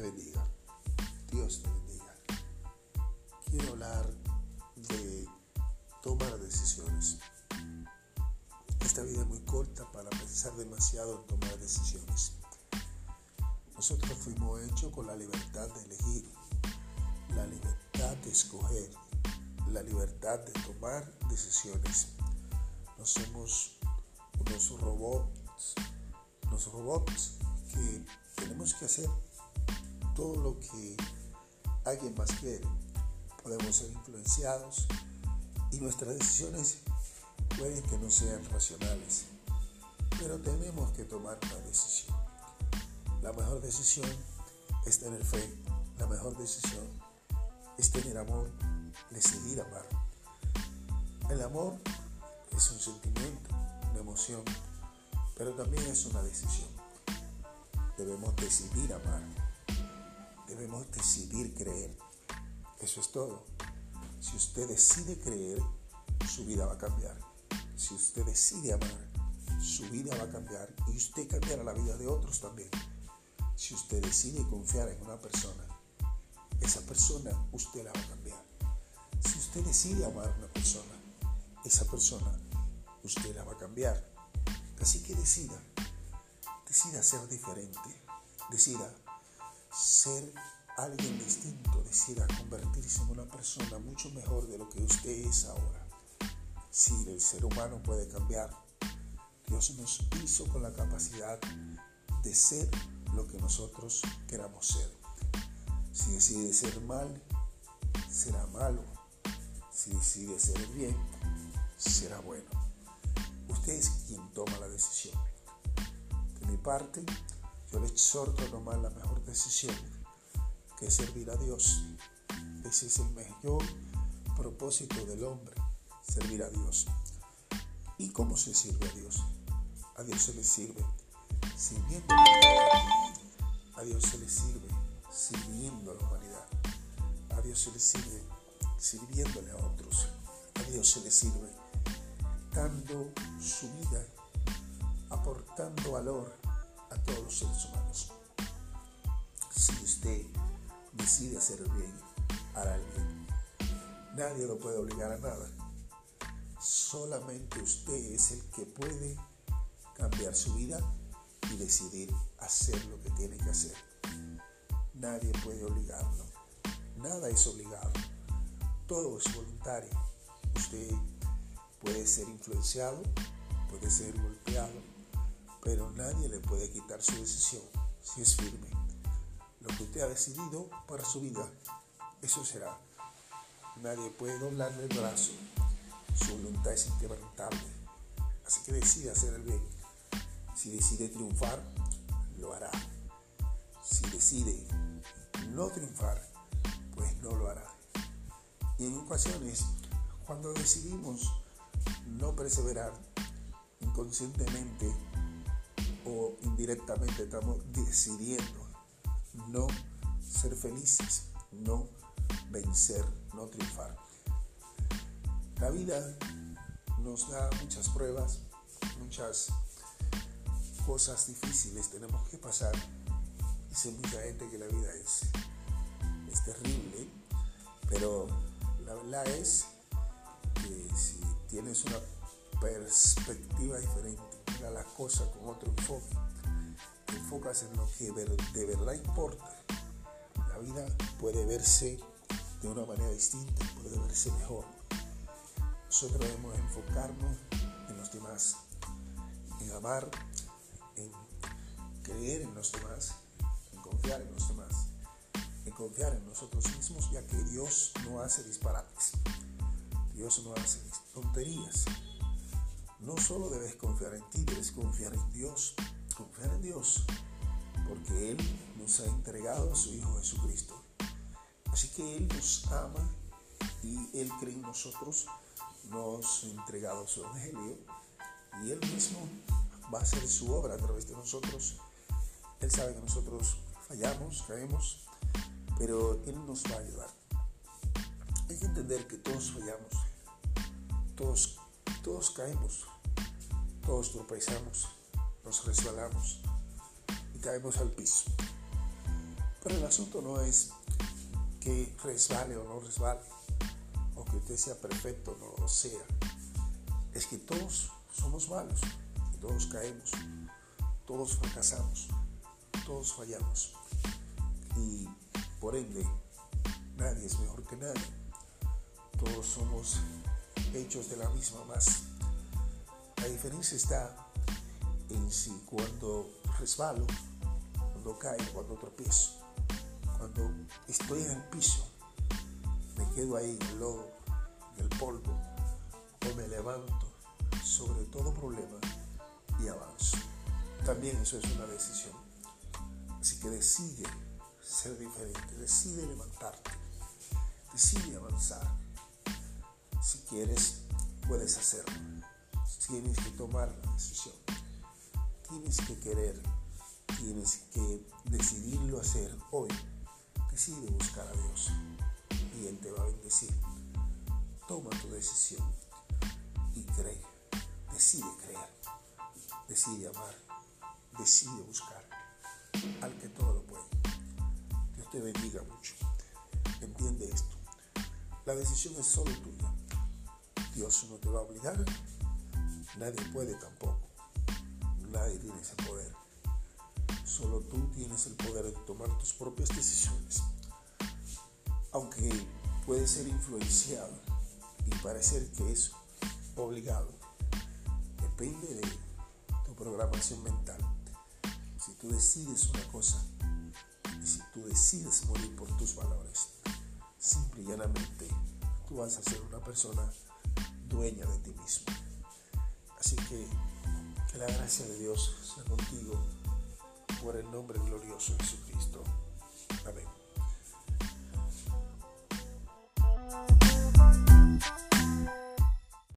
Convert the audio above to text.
bendiga. Dios te bendiga. Quiero hablar de tomar decisiones. Esta vida es muy corta para pensar demasiado en tomar decisiones. Nosotros fuimos hechos con la libertad de elegir, la libertad de escoger, la libertad de tomar decisiones. No somos unos robots, unos robots que tenemos que hacer todo lo que alguien más quiere. Podemos ser influenciados y nuestras decisiones pueden que no sean racionales, pero tenemos que tomar una decisión. La mejor decisión es tener fe, la mejor decisión es tener amor, decidir amar. El amor es un sentimiento, una emoción, pero también es una decisión. Debemos decidir amar. Debemos decidir creer. Eso es todo. Si usted decide creer, su vida va a cambiar. Si usted decide amar, su vida va a cambiar y usted cambiará la vida de otros también. Si usted decide confiar en una persona, esa persona usted la va a cambiar. Si usted decide amar a una persona, esa persona usted la va a cambiar. Así que decida decida ser diferente, decida ser alguien distinto, decida convertirse en una persona mucho mejor de lo que usted es ahora. Si el ser humano puede cambiar, Dios nos hizo con la capacidad de ser lo que nosotros queramos ser. Si decide ser mal, será malo. Si decide ser bien, será bueno. Usted es quien toma la decisión mi parte, yo le exhorto a tomar la mejor decisión, que es servir a Dios. Ese es el mayor propósito del hombre, servir a Dios. ¿Y cómo se sirve a Dios? A Dios se le sirve sirviendo a. A Dios se le sirve sirviendo a la humanidad. A Dios se le sirve sirviéndole a otros. A Dios se le sirve dando su vida aportando valor a todos los seres humanos. Si usted decide hacer bien, hará el bien. Nadie lo puede obligar a nada. Solamente usted es el que puede cambiar su vida y decidir hacer lo que tiene que hacer. Nadie puede obligarlo. Nada es obligado. Todo es voluntario. Usted puede ser influenciado, puede ser golpeado, pero nadie le puede quitar su decisión si es firme. Lo que usted ha decidido para su vida, eso será. Nadie puede doblarle el brazo. Su voluntad es inquebrantable. Así que decide hacer el bien. Si decide triunfar, lo hará. Si decide no triunfar, pues no lo hará. Y en ocasiones, cuando decidimos no perseverar inconscientemente, o indirectamente estamos decidiendo no ser felices, no vencer, no triunfar. La vida nos da muchas pruebas, muchas cosas difíciles tenemos que pasar. Dice mucha gente que la vida es, es terrible, pero la verdad es que si tienes una perspectiva diferente, a las cosas con otro enfoque. Te enfocas en lo que de verdad importa. La vida puede verse de una manera distinta, puede verse mejor. Nosotros debemos enfocarnos en los demás, en amar, en creer en los demás, en confiar en los demás, en confiar en nosotros mismos, ya que Dios no hace disparates. Dios no hace tonterías. No solo debes confiar en ti, debes confiar en Dios. Confiar en Dios, porque Él nos ha entregado a su Hijo Jesucristo. Así que Él nos ama y Él cree en nosotros, nos ha entregado su Evangelio y Él mismo va a hacer su obra a través de nosotros. Él sabe que nosotros fallamos, caemos, pero Él nos va a ayudar. Hay que entender que todos fallamos, todos todos caemos, todos tropezamos, nos resbalamos y caemos al piso. Pero el asunto no es que resbale o no resbale, o que usted sea perfecto o no lo sea. Es que todos somos malos todos caemos, todos fracasamos, todos fallamos. Y por ende, nadie es mejor que nadie. Todos somos hechos de la misma masa. La diferencia está en si cuando resbalo, cuando caigo, cuando tropiezo, cuando estoy en el piso, me quedo ahí en el lodo, en el polvo, o me levanto sobre todo problema y avanzo. También eso es una decisión. Así que decide ser diferente, decide levantarte, decide avanzar. Si quieres, puedes hacerlo. Tienes que tomar la decisión. Tienes que querer. Tienes que decidirlo hacer hoy. Decide buscar a Dios y Él te va a bendecir. Toma tu decisión y cree. Decide creer. Decide amar. Decide buscar al que todo lo puede. Dios te bendiga mucho. Entiende esto. La decisión es solo tuya. Dios no te va a obligar. Nadie puede tampoco. Nadie tiene ese poder. Solo tú tienes el poder de tomar tus propias decisiones. Aunque puede ser influenciado y parecer que es obligado, depende de tu programación mental. Si tú decides una cosa y si tú decides morir por tus valores, simple y llanamente tú vas a ser una persona dueña de ti mismo. Así que que la gracia de Dios sea contigo por el nombre glorioso de Jesucristo. Amén.